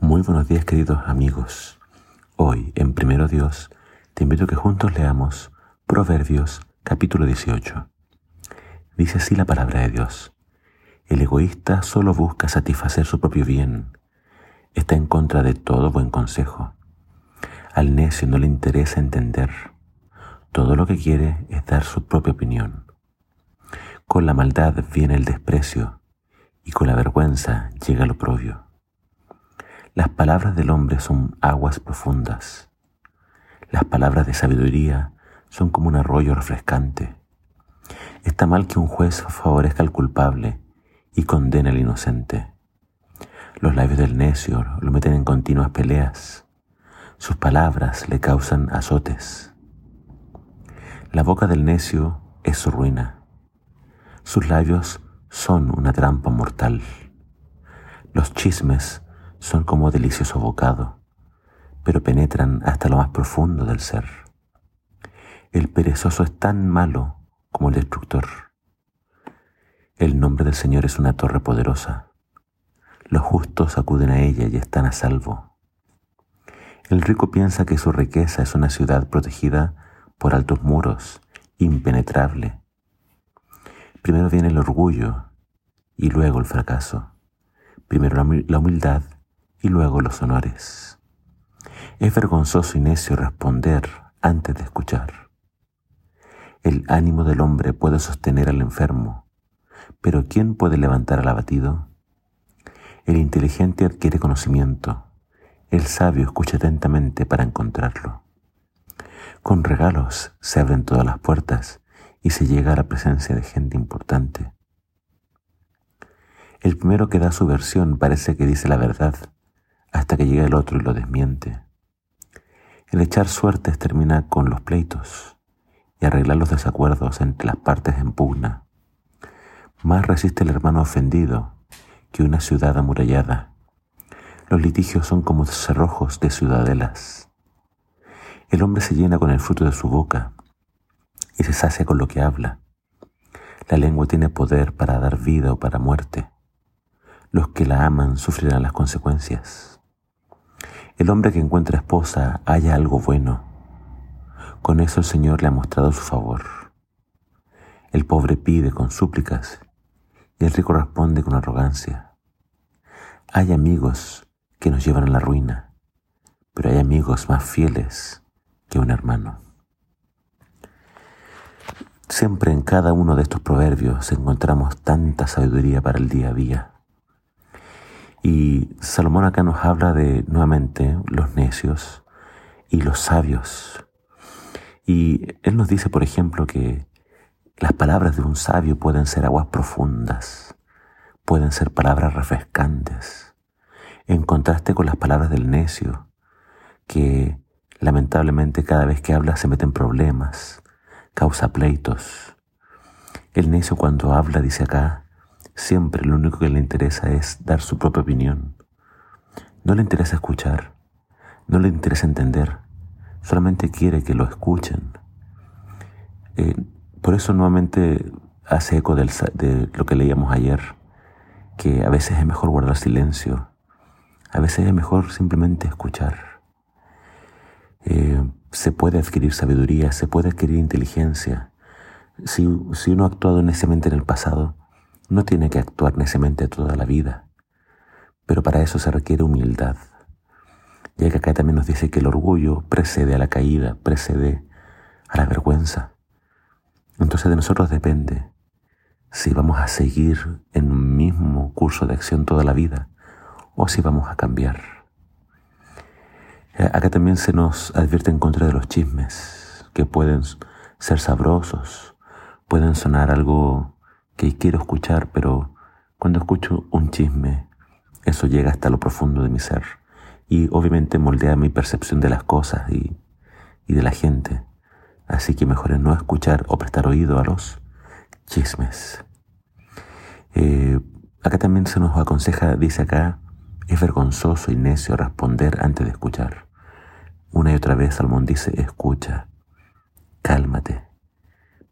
Muy buenos días queridos amigos. Hoy en Primero Dios te invito a que juntos leamos Proverbios capítulo 18. Dice así la palabra de Dios. El egoísta solo busca satisfacer su propio bien. Está en contra de todo buen consejo. Al necio no le interesa entender. Todo lo que quiere es dar su propia opinión. Con la maldad viene el desprecio y con la vergüenza llega el oprobio. Las palabras del hombre son aguas profundas. Las palabras de sabiduría son como un arroyo refrescante. Está mal que un juez favorezca al culpable y condene al inocente. Los labios del necio lo meten en continuas peleas. Sus palabras le causan azotes. La boca del necio es su ruina. Sus labios son una trampa mortal. Los chismes son como delicioso bocado, pero penetran hasta lo más profundo del ser. El perezoso es tan malo como el destructor. El nombre del Señor es una torre poderosa. Los justos acuden a ella y están a salvo. El rico piensa que su riqueza es una ciudad protegida por altos muros, impenetrable Primero viene el orgullo y luego el fracaso. Primero la humildad y luego los honores. Es vergonzoso y necio responder antes de escuchar. El ánimo del hombre puede sostener al enfermo, pero ¿quién puede levantar al abatido? El inteligente adquiere conocimiento, el sabio escucha atentamente para encontrarlo. Con regalos se abren todas las puertas y se llega a la presencia de gente importante. El primero que da su versión parece que dice la verdad hasta que llega el otro y lo desmiente. El echar suertes termina con los pleitos y arreglar los desacuerdos entre las partes en pugna. Más resiste el hermano ofendido que una ciudad amurallada. Los litigios son como cerrojos de ciudadelas. El hombre se llena con el fruto de su boca y se sacia con lo que habla. La lengua tiene poder para dar vida o para muerte. Los que la aman sufrirán las consecuencias. El hombre que encuentra esposa haya algo bueno. Con eso el Señor le ha mostrado su favor. El pobre pide con súplicas y el rico responde con arrogancia. Hay amigos que nos llevan a la ruina, pero hay amigos más fieles que un hermano. Siempre en cada uno de estos proverbios encontramos tanta sabiduría para el día a día. Y Salomón acá nos habla de nuevamente los necios y los sabios. Y él nos dice, por ejemplo, que las palabras de un sabio pueden ser aguas profundas, pueden ser palabras refrescantes, en contraste con las palabras del necio, que lamentablemente cada vez que habla se meten problemas, causa pleitos. El necio cuando habla, dice acá, siempre lo único que le interesa es dar su propia opinión. No le interesa escuchar, no le interesa entender, solamente quiere que lo escuchen. Eh, por eso nuevamente hace eco de lo que leíamos ayer, que a veces es mejor guardar silencio, a veces es mejor simplemente escuchar. Eh, se puede adquirir sabiduría, se puede adquirir inteligencia. Si, uno ha actuado neciamente en el pasado, no tiene que actuar neciamente toda la vida. Pero para eso se requiere humildad. Ya que acá también nos dice que el orgullo precede a la caída, precede a la vergüenza. Entonces de nosotros depende si vamos a seguir en un mismo curso de acción toda la vida o si vamos a cambiar. Eh, acá también se nos advierte en contra de los chismes, que pueden ser sabrosos, pueden sonar algo que quiero escuchar, pero cuando escucho un chisme, eso llega hasta lo profundo de mi ser y obviamente moldea mi percepción de las cosas y, de la gente. Así que mejor es no escuchar o prestar oído a los chismes. Eh, acá también se nos aconseja, dice acá, es vergonzoso y necio responder antes de escuchar. Una y otra vez Salmón dice, escucha, cálmate.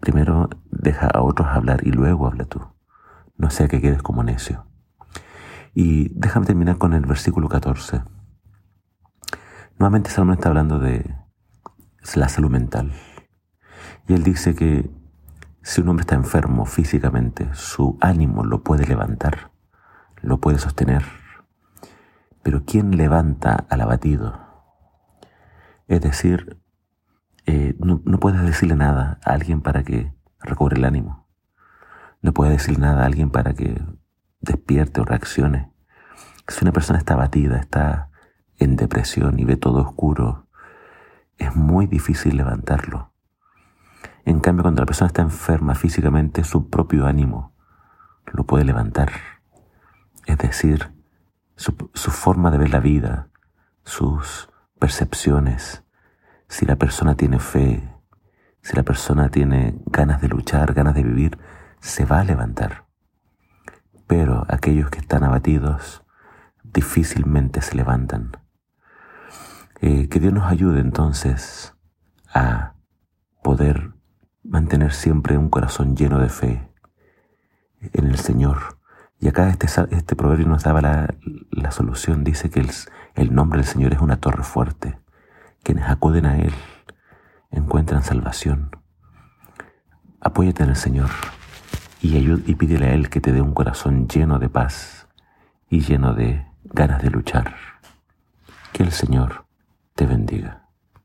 Primero deja a otros hablar y luego habla tú. No sea que quedes como necio. Y déjame terminar con el versículo 14. Nuevamente Salomón está hablando de la salud mental. Y él dice que si un hombre está enfermo físicamente, su ánimo lo puede levantar, lo puede sostener. Pero ¿quién levanta al abatido? Es decir, eh, no, no, puedes decirle nada a alguien para que recobre el ánimo. No puedes decirle nada a alguien para que despierte o reaccione. Si una persona está abatida, está en depresión y ve todo oscuro, es muy difícil levantarlo. En cambio, cuando la persona está enferma físicamente, su propio ánimo lo puede levantar. Es decir, su, forma de ver la vida, sus percepciones. Si la persona tiene fe, si la persona tiene ganas de luchar, ganas de vivir, se va a levantar. Pero aquellos que están abatidos difícilmente se levantan. Eh, que Dios nos ayude entonces a poder mantener siempre un corazón lleno de fe en el Señor. Y acá este, este proverbio nos daba la, la solución. Dice que el, el, nombre del Señor es una torre fuerte. Quienes acuden a Él encuentran salvación. Apóyate en el Señor y, y pídele a Él que te dé un corazón lleno de paz y lleno de ganas de luchar. Que el Señor te bendiga.